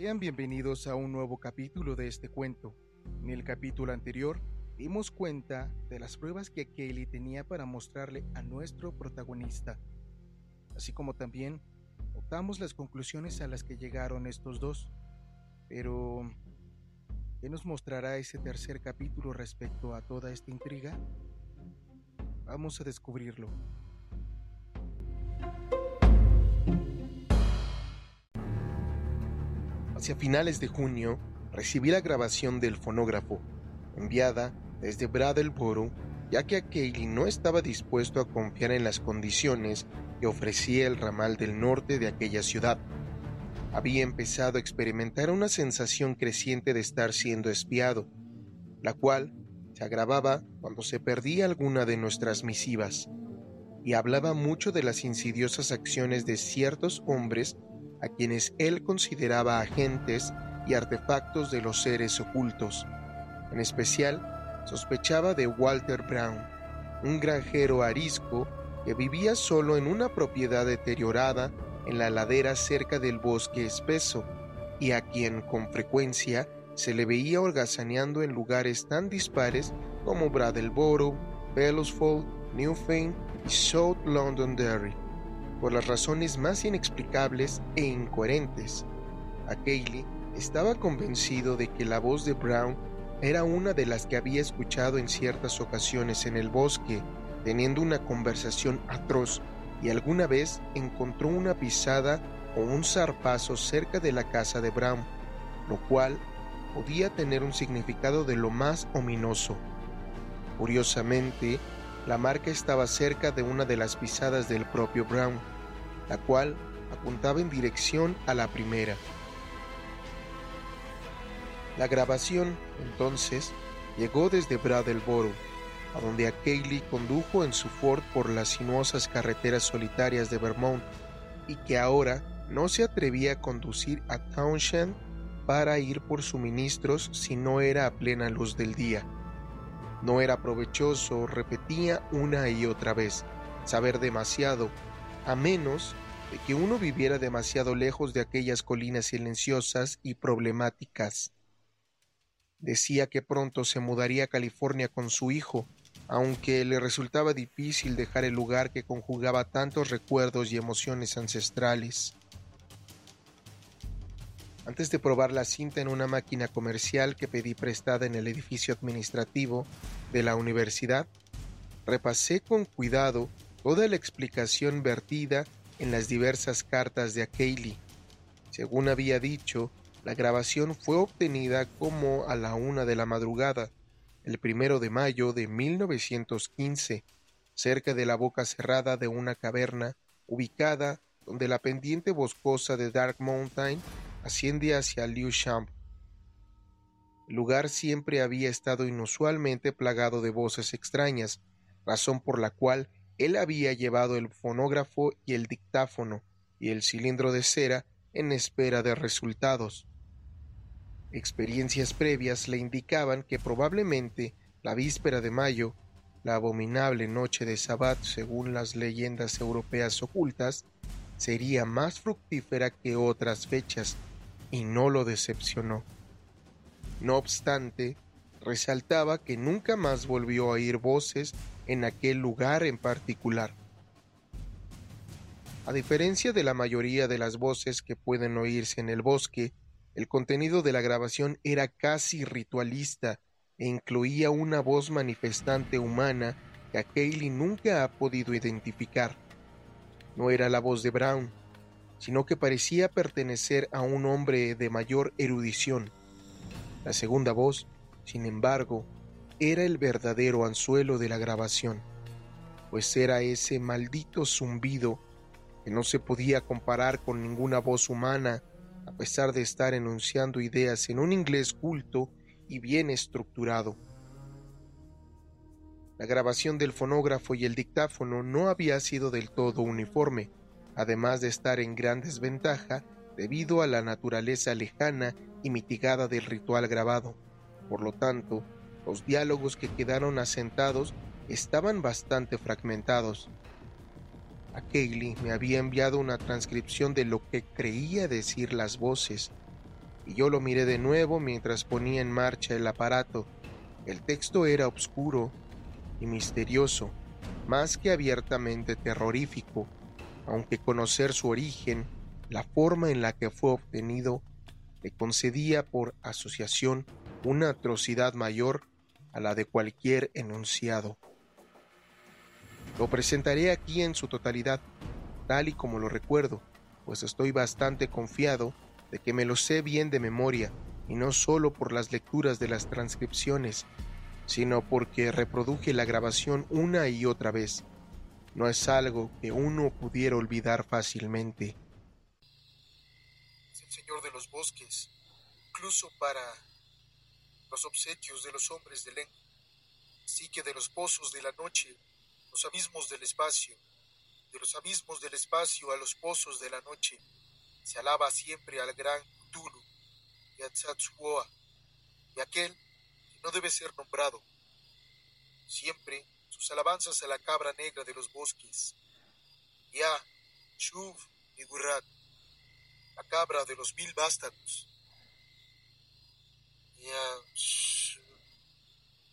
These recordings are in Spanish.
Sean bienvenidos a un nuevo capítulo de este cuento. En el capítulo anterior dimos cuenta de las pruebas que Kelly tenía para mostrarle a nuestro protagonista, así como también notamos las conclusiones a las que llegaron estos dos. Pero, ¿qué nos mostrará ese tercer capítulo respecto a toda esta intriga? Vamos a descubrirlo. Hacia finales de junio, recibí la grabación del fonógrafo, enviada desde Brattleboro, ya que Kaylee no estaba dispuesto a confiar en las condiciones que ofrecía el ramal del norte de aquella ciudad. Había empezado a experimentar una sensación creciente de estar siendo espiado, la cual se agravaba cuando se perdía alguna de nuestras misivas, y hablaba mucho de las insidiosas acciones de ciertos hombres a quienes él consideraba agentes y artefactos de los seres ocultos. En especial, sospechaba de Walter Brown, un granjero arisco que vivía solo en una propiedad deteriorada en la ladera cerca del bosque espeso, y a quien con frecuencia se le veía holgazaneando en lugares tan dispares como Brattleboro, Bellows Newfane y South Londonderry por las razones más inexplicables e incoherentes. A Kaylee estaba convencido de que la voz de Brown era una de las que había escuchado en ciertas ocasiones en el bosque, teniendo una conversación atroz, y alguna vez encontró una pisada o un zarpazo cerca de la casa de Brown, lo cual podía tener un significado de lo más ominoso. Curiosamente, la marca estaba cerca de una de las pisadas del propio Brown, la cual apuntaba en dirección a la primera. La grabación, entonces, llegó desde Brattleboro, a donde a Kaylee condujo en su Ford por las sinuosas carreteras solitarias de Vermont y que ahora no se atrevía a conducir a Townshend para ir por suministros si no era a plena luz del día. No era provechoso, repetía una y otra vez, saber demasiado, a menos de que uno viviera demasiado lejos de aquellas colinas silenciosas y problemáticas. Decía que pronto se mudaría a California con su hijo, aunque le resultaba difícil dejar el lugar que conjugaba tantos recuerdos y emociones ancestrales. Antes de probar la cinta en una máquina comercial que pedí prestada en el edificio administrativo de la universidad, repasé con cuidado toda la explicación vertida en las diversas cartas de Kaylee. Según había dicho, la grabación fue obtenida como a la una de la madrugada, el primero de mayo de 1915, cerca de la boca cerrada de una caverna ubicada donde la pendiente boscosa de Dark Mountain asciende hacia Liu. El lugar siempre había estado inusualmente plagado de voces extrañas, razón por la cual él había llevado el fonógrafo y el dictáfono y el cilindro de cera en espera de resultados. Experiencias previas le indicaban que probablemente la víspera de mayo, la abominable noche de Sabbat según las leyendas europeas ocultas, sería más fructífera que otras fechas, y no lo decepcionó. No obstante, resaltaba que nunca más volvió a oír voces en aquel lugar en particular. A diferencia de la mayoría de las voces que pueden oírse en el bosque, el contenido de la grabación era casi ritualista e incluía una voz manifestante humana que a Kaylee nunca ha podido identificar. No era la voz de Brown, sino que parecía pertenecer a un hombre de mayor erudición. La segunda voz, sin embargo, era el verdadero anzuelo de la grabación, pues era ese maldito zumbido que no se podía comparar con ninguna voz humana, a pesar de estar enunciando ideas en un inglés culto y bien estructurado. La grabación del fonógrafo y el dictáfono no había sido del todo uniforme, además de estar en gran desventaja debido a la naturaleza lejana y mitigada del ritual grabado. Por lo tanto, los diálogos que quedaron asentados estaban bastante fragmentados. A Kaylee me había enviado una transcripción de lo que creía decir las voces, y yo lo miré de nuevo mientras ponía en marcha el aparato. El texto era oscuro y misterioso, más que abiertamente terrorífico, aunque conocer su origen, la forma en la que fue obtenido, le concedía por asociación una atrocidad mayor a la de cualquier enunciado. Lo presentaré aquí en su totalidad, tal y como lo recuerdo, pues estoy bastante confiado de que me lo sé bien de memoria, y no solo por las lecturas de las transcripciones, sino porque reproduje la grabación una y otra vez. No es algo que uno pudiera olvidar fácilmente. el Señor de los bosques, incluso para los obsequios de los hombres de Len, sí que de los pozos de la noche, los abismos del espacio, de los abismos del espacio a los pozos de la noche, se alaba siempre al gran Cthulhu y a Tzatzuoa, y aquel que no debe ser nombrado. Siempre sus alabanzas a la cabra negra de los bosques, Ya, Shuv y Gurrat, la cabra de los mil vástagos. Ya, Shuv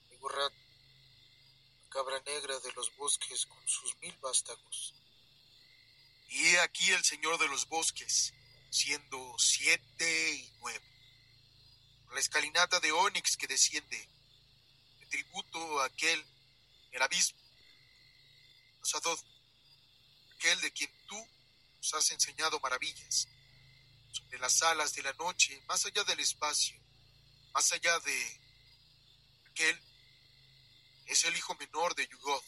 y Gurrat, la cabra negra de los bosques con sus mil vástagos. Y he aquí el Señor de los bosques, siendo siete y nueve. La escalinata de Onix que desciende, de tributo a aquel, el abismo, Sadod, aquel de quien tú nos has enseñado maravillas, sobre las alas de la noche, más allá del espacio, más allá de aquel, es el hijo menor de Yugoth,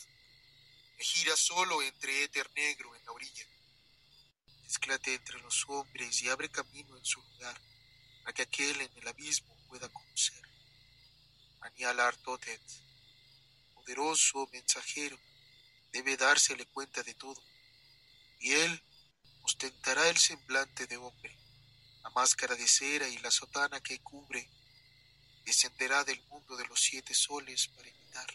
que gira solo entre éter negro en la orilla. Mezclate entre los hombres y abre camino en su lugar, a que aquel en el abismo pueda conocer. Anialar Totet, poderoso mensajero, debe dársele cuenta de todo, y él ostentará el semblante de hombre, la máscara de cera y la sotana que cubre, descenderá del mundo de los siete soles para imitar.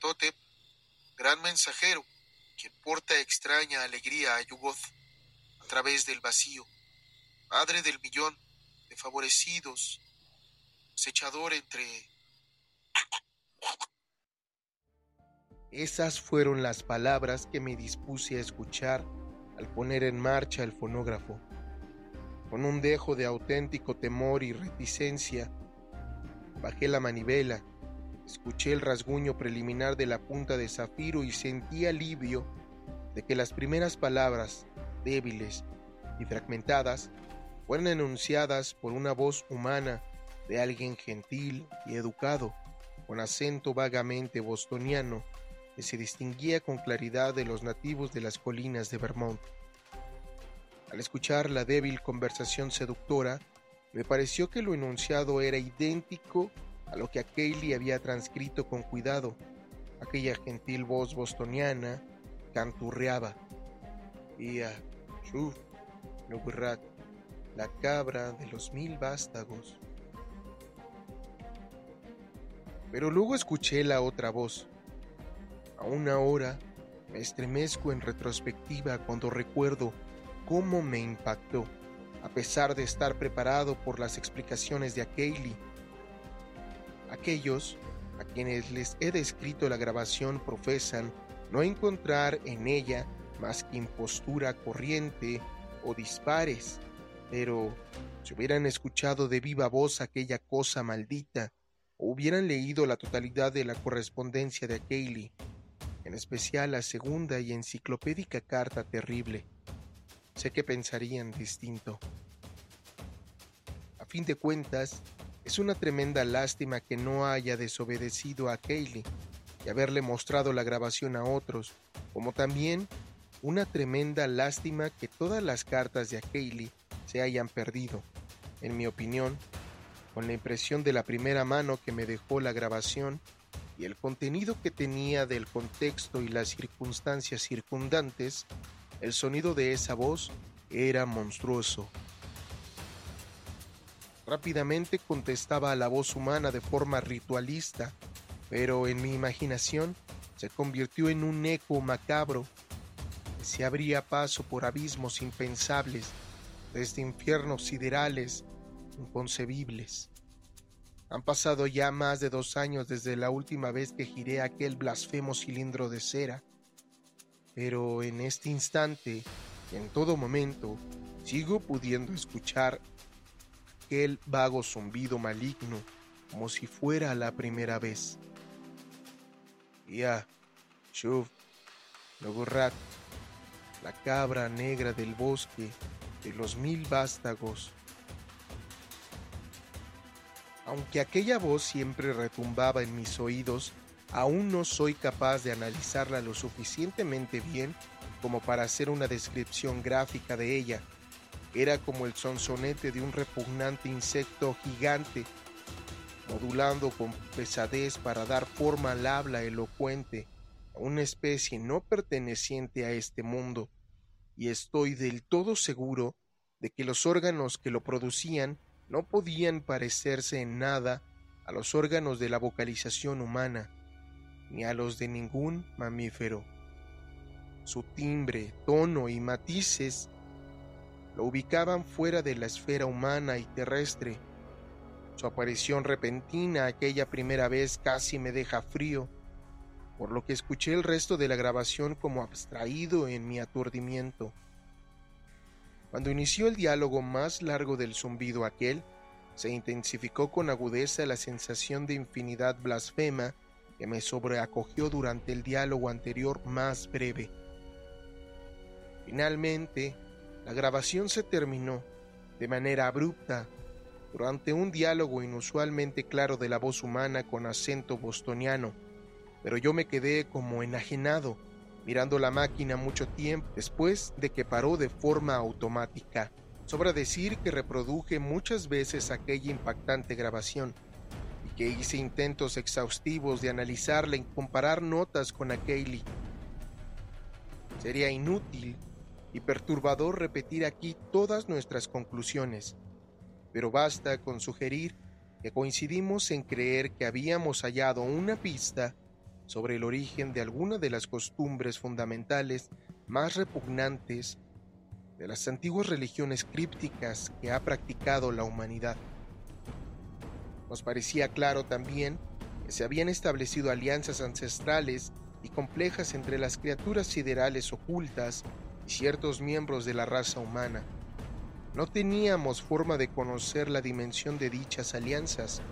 Totep, gran mensajero, quien porta extraña alegría a Yugoth a través del vacío, padre del millón de favorecidos, acechador entre... Esas fueron las palabras que me dispuse a escuchar al poner en marcha el fonógrafo. Con un dejo de auténtico temor y reticencia, bajé la manivela Escuché el rasguño preliminar de la punta de zafiro y sentí alivio de que las primeras palabras, débiles y fragmentadas, fueran enunciadas por una voz humana de alguien gentil y educado, con acento vagamente bostoniano, que se distinguía con claridad de los nativos de las colinas de Vermont. Al escuchar la débil conversación seductora, me pareció que lo enunciado era idéntico a lo que Kaylee había transcrito con cuidado. Aquella gentil voz bostoniana canturreaba. Ia, Shuf, Nugrat, la cabra de los mil vástagos. Pero luego escuché la otra voz. Aún ahora me estremezco en retrospectiva cuando recuerdo cómo me impactó, a pesar de estar preparado por las explicaciones de Kaylee Aquellos a quienes les he descrito la grabación profesan no encontrar en ella más que impostura corriente o dispares, pero si hubieran escuchado de viva voz aquella cosa maldita, o hubieran leído la totalidad de la correspondencia de Cayley, en especial la segunda y enciclopédica carta terrible, sé que pensarían distinto. A fin de cuentas, es una tremenda lástima que no haya desobedecido a Kaylee y haberle mostrado la grabación a otros, como también una tremenda lástima que todas las cartas de Kaylee se hayan perdido. En mi opinión, con la impresión de la primera mano que me dejó la grabación y el contenido que tenía del contexto y las circunstancias circundantes, el sonido de esa voz era monstruoso. Rápidamente contestaba a la voz humana de forma ritualista, pero en mi imaginación se convirtió en un eco macabro que se abría paso por abismos impensables desde infiernos siderales inconcebibles. Han pasado ya más de dos años desde la última vez que giré aquel blasfemo cilindro de cera, pero en este instante en todo momento sigo pudiendo escuchar aquel vago zumbido maligno como si fuera la primera vez. Ya, Shuv, Logorrat, la cabra negra del bosque de los mil vástagos. Aunque aquella voz siempre retumbaba en mis oídos, aún no soy capaz de analizarla lo suficientemente bien como para hacer una descripción gráfica de ella. Era como el sonsonete de un repugnante insecto gigante, modulando con pesadez para dar forma al habla elocuente a una especie no perteneciente a este mundo, y estoy del todo seguro de que los órganos que lo producían no podían parecerse en nada a los órganos de la vocalización humana, ni a los de ningún mamífero. Su timbre, tono y matices lo ubicaban fuera de la esfera humana y terrestre. Su aparición repentina aquella primera vez casi me deja frío, por lo que escuché el resto de la grabación como abstraído en mi aturdimiento. Cuando inició el diálogo más largo del zumbido aquel, se intensificó con agudeza la sensación de infinidad blasfema que me sobreacogió durante el diálogo anterior más breve. Finalmente, la grabación se terminó de manera abrupta durante un diálogo inusualmente claro de la voz humana con acento bostoniano, pero yo me quedé como enajenado mirando la máquina mucho tiempo después de que paró de forma automática. Sobra decir que reproduje muchas veces aquella impactante grabación y que hice intentos exhaustivos de analizarla y comparar notas con aquelli. Sería inútil y perturbador repetir aquí todas nuestras conclusiones, pero basta con sugerir que coincidimos en creer que habíamos hallado una pista sobre el origen de alguna de las costumbres fundamentales más repugnantes de las antiguas religiones crípticas que ha practicado la humanidad. Nos parecía claro también que se habían establecido alianzas ancestrales y complejas entre las criaturas siderales ocultas y ciertos miembros de la raza humana. No teníamos forma de conocer la dimensión de dichas alianzas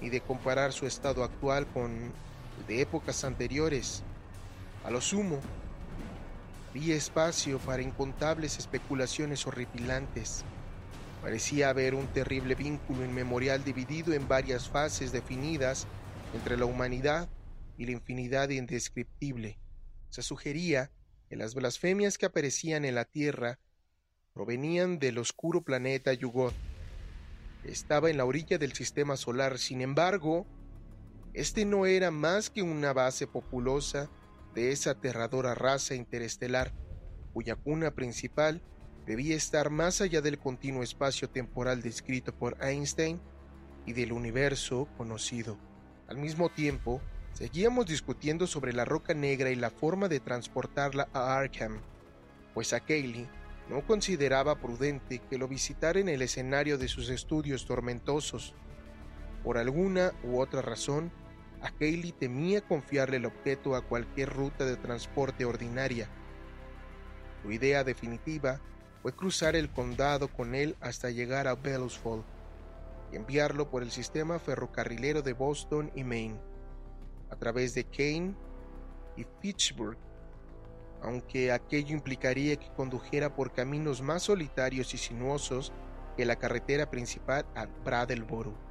ni de comparar su estado actual con de épocas anteriores. A lo sumo, había espacio para incontables especulaciones horripilantes. Parecía haber un terrible vínculo inmemorial dividido en varias fases definidas entre la humanidad y la infinidad indescriptible. Se sugería que las blasfemias que aparecían en la Tierra provenían del oscuro planeta Yugoth. Estaba en la orilla del sistema solar, sin embargo, este no era más que una base populosa de esa aterradora raza interestelar, cuya cuna principal debía estar más allá del continuo espacio temporal descrito por Einstein y del universo conocido. Al mismo tiempo, seguíamos discutiendo sobre la roca negra y la forma de transportarla a Arkham, pues a Kaylee no consideraba prudente que lo visitara en el escenario de sus estudios tormentosos. Por alguna u otra razón, a Kaylee temía confiarle el objeto a cualquier ruta de transporte ordinaria. Su idea definitiva fue cruzar el condado con él hasta llegar a Bellows y enviarlo por el sistema ferrocarrilero de Boston y Maine, a través de Kane y Pittsburgh, aunque aquello implicaría que condujera por caminos más solitarios y sinuosos que la carretera principal a Brattleboro.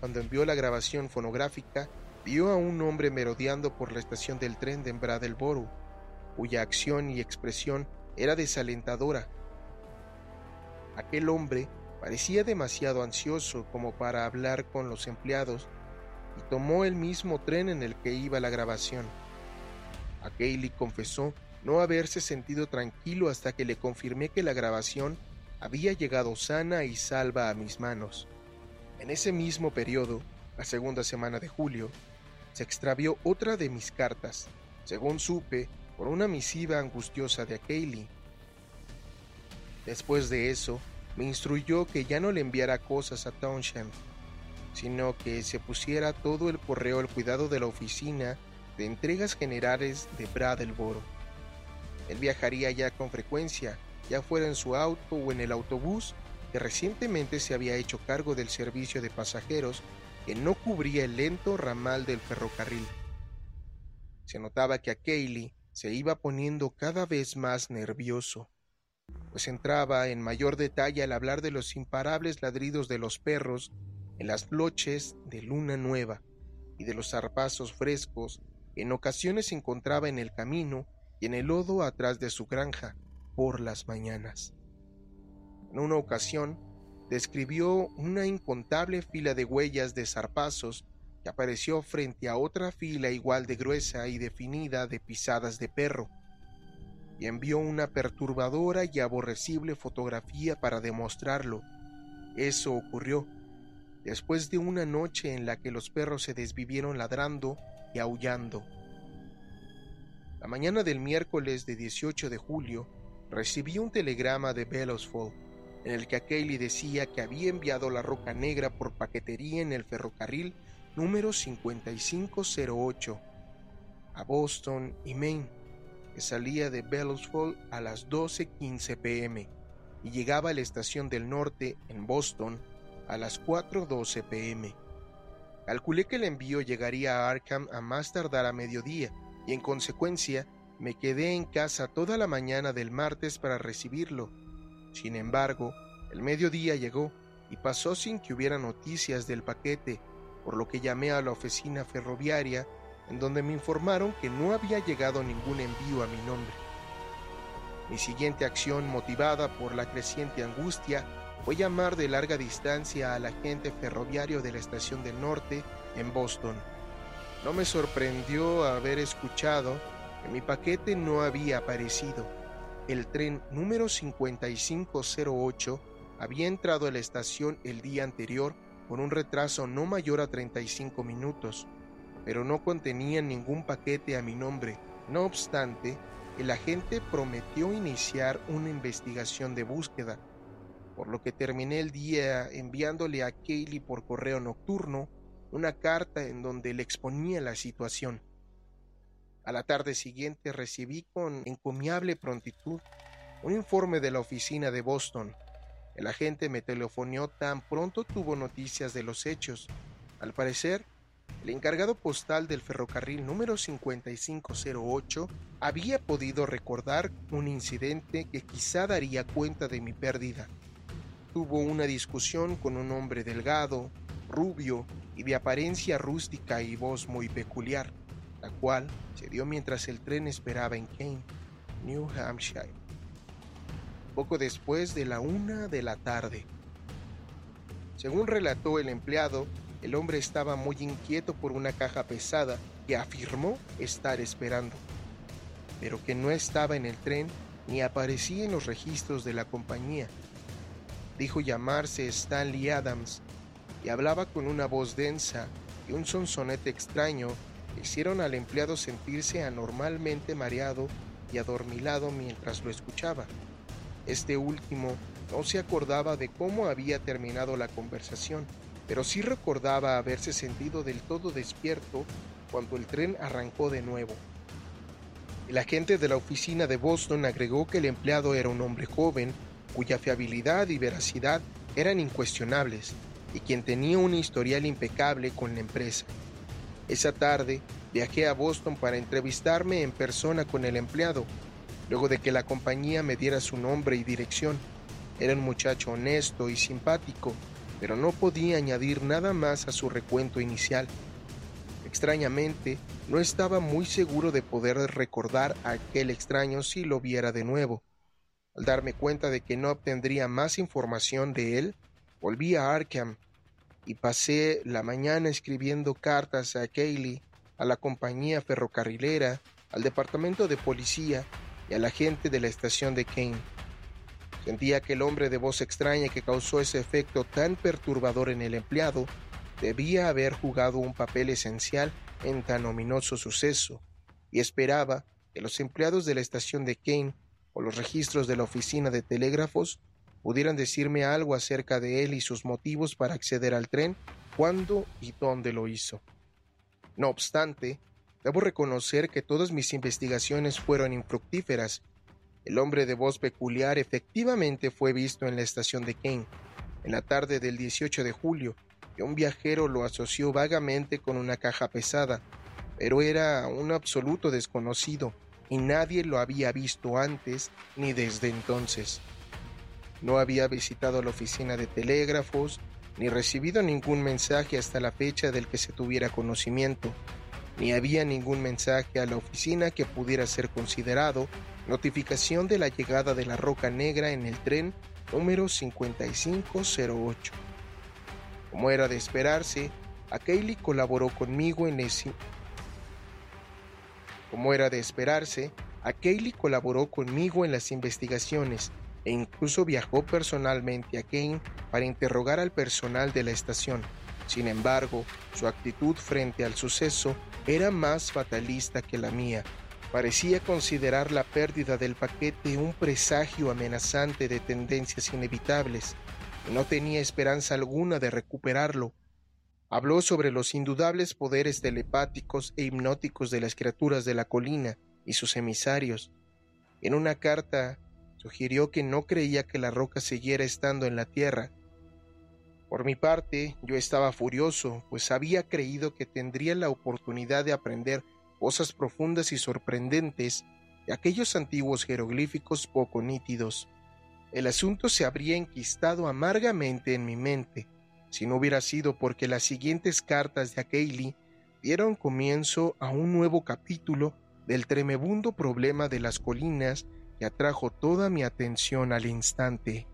Cuando envió la grabación fonográfica, vio a un hombre merodeando por la estación del tren de Brattleboro, cuya acción y expresión era desalentadora. Aquel hombre parecía demasiado ansioso como para hablar con los empleados y tomó el mismo tren en el que iba la grabación. A confesó no haberse sentido tranquilo hasta que le confirmé que la grabación había llegado sana y salva a mis manos. En ese mismo periodo, la segunda semana de julio, se extravió otra de mis cartas, según supe por una misiva angustiosa de Kaylee. Después de eso, me instruyó que ya no le enviara cosas a Townshend, sino que se pusiera todo el correo al cuidado de la oficina de entregas generales de Bradleboro. Él viajaría ya con frecuencia, ya fuera en su auto o en el autobús, que recientemente se había hecho cargo del servicio de pasajeros que no cubría el lento ramal del ferrocarril. Se notaba que a Kaylee se iba poniendo cada vez más nervioso, pues entraba en mayor detalle al hablar de los imparables ladridos de los perros en las noches de luna nueva y de los zarpazos frescos que en ocasiones encontraba en el camino y en el lodo atrás de su granja por las mañanas. En una ocasión, describió una incontable fila de huellas de zarpazos que apareció frente a otra fila igual de gruesa y definida de pisadas de perro, y envió una perturbadora y aborrecible fotografía para demostrarlo. Eso ocurrió después de una noche en la que los perros se desvivieron ladrando y aullando. La mañana del miércoles de 18 de julio recibí un telegrama de Bellosfold en el que Kaylee decía que había enviado la roca negra por paquetería en el ferrocarril número 5508 a Boston y Maine, que salía de Bellosfold a las 12.15 pm y llegaba a la estación del norte en Boston a las 4.12 pm. Calculé que el envío llegaría a Arkham a más tardar a mediodía y en consecuencia me quedé en casa toda la mañana del martes para recibirlo. Sin embargo, el mediodía llegó y pasó sin que hubiera noticias del paquete, por lo que llamé a la oficina ferroviaria, en donde me informaron que no había llegado ningún envío a mi nombre. Mi siguiente acción, motivada por la creciente angustia, fue llamar de larga distancia al agente ferroviario de la estación del norte en Boston. No me sorprendió haber escuchado que mi paquete no había aparecido. El tren número 5508 había entrado a la estación el día anterior con un retraso no mayor a 35 minutos, pero no contenía ningún paquete a mi nombre. No obstante, el agente prometió iniciar una investigación de búsqueda, por lo que terminé el día enviándole a Kaylee por correo nocturno una carta en donde le exponía la situación. A la tarde siguiente recibí con encomiable prontitud un informe de la oficina de Boston. El agente me telefonió tan pronto tuvo noticias de los hechos. Al parecer, el encargado postal del ferrocarril número 5508 había podido recordar un incidente que quizá daría cuenta de mi pérdida. Tuvo una discusión con un hombre delgado, rubio y de apariencia rústica y voz muy peculiar la cual se dio mientras el tren esperaba en Kane, New Hampshire, poco después de la una de la tarde. Según relató el empleado, el hombre estaba muy inquieto por una caja pesada que afirmó estar esperando, pero que no estaba en el tren ni aparecía en los registros de la compañía. Dijo llamarse Stanley Adams y hablaba con una voz densa y un sonsonete extraño hicieron al empleado sentirse anormalmente mareado y adormilado mientras lo escuchaba. Este último no se acordaba de cómo había terminado la conversación, pero sí recordaba haberse sentido del todo despierto cuando el tren arrancó de nuevo. El agente de la oficina de Boston agregó que el empleado era un hombre joven, cuya fiabilidad y veracidad eran incuestionables, y quien tenía un historial impecable con la empresa. Esa tarde viajé a Boston para entrevistarme en persona con el empleado, luego de que la compañía me diera su nombre y dirección. Era un muchacho honesto y simpático, pero no podía añadir nada más a su recuento inicial. Extrañamente, no estaba muy seguro de poder recordar a aquel extraño si lo viera de nuevo. Al darme cuenta de que no obtendría más información de él, volví a Arkham y pasé la mañana escribiendo cartas a Kaylee, a la compañía ferrocarrilera, al departamento de policía y a la gente de la estación de Kane. Sentía que el hombre de voz extraña que causó ese efecto tan perturbador en el empleado debía haber jugado un papel esencial en tan ominoso suceso, y esperaba que los empleados de la estación de Kane o los registros de la oficina de telégrafos pudieran decirme algo acerca de él y sus motivos para acceder al tren, cuándo y dónde lo hizo. No obstante, debo reconocer que todas mis investigaciones fueron infructíferas. El hombre de voz peculiar efectivamente fue visto en la estación de Kane, en la tarde del 18 de julio, y un viajero lo asoció vagamente con una caja pesada, pero era un absoluto desconocido y nadie lo había visto antes ni desde entonces. No había visitado la oficina de telégrafos ni recibido ningún mensaje hasta la fecha del que se tuviera conocimiento, ni había ningún mensaje a la oficina que pudiera ser considerado notificación de la llegada de la Roca Negra en el tren número 5508. Como era de esperarse, a colaboró conmigo en ese como era de esperarse, a colaboró conmigo en las investigaciones e incluso viajó personalmente a Kane para interrogar al personal de la estación. Sin embargo, su actitud frente al suceso era más fatalista que la mía. Parecía considerar la pérdida del paquete un presagio amenazante de tendencias inevitables, y no tenía esperanza alguna de recuperarlo. Habló sobre los indudables poderes telepáticos e hipnóticos de las criaturas de la colina y sus emisarios. En una carta sugirió que no creía que la roca siguiera estando en la tierra. Por mi parte, yo estaba furioso, pues había creído que tendría la oportunidad de aprender cosas profundas y sorprendentes de aquellos antiguos jeroglíficos poco nítidos. El asunto se habría enquistado amargamente en mi mente, si no hubiera sido porque las siguientes cartas de Akeili dieron comienzo a un nuevo capítulo del tremebundo problema de las colinas y atrajo toda mi atención al instante.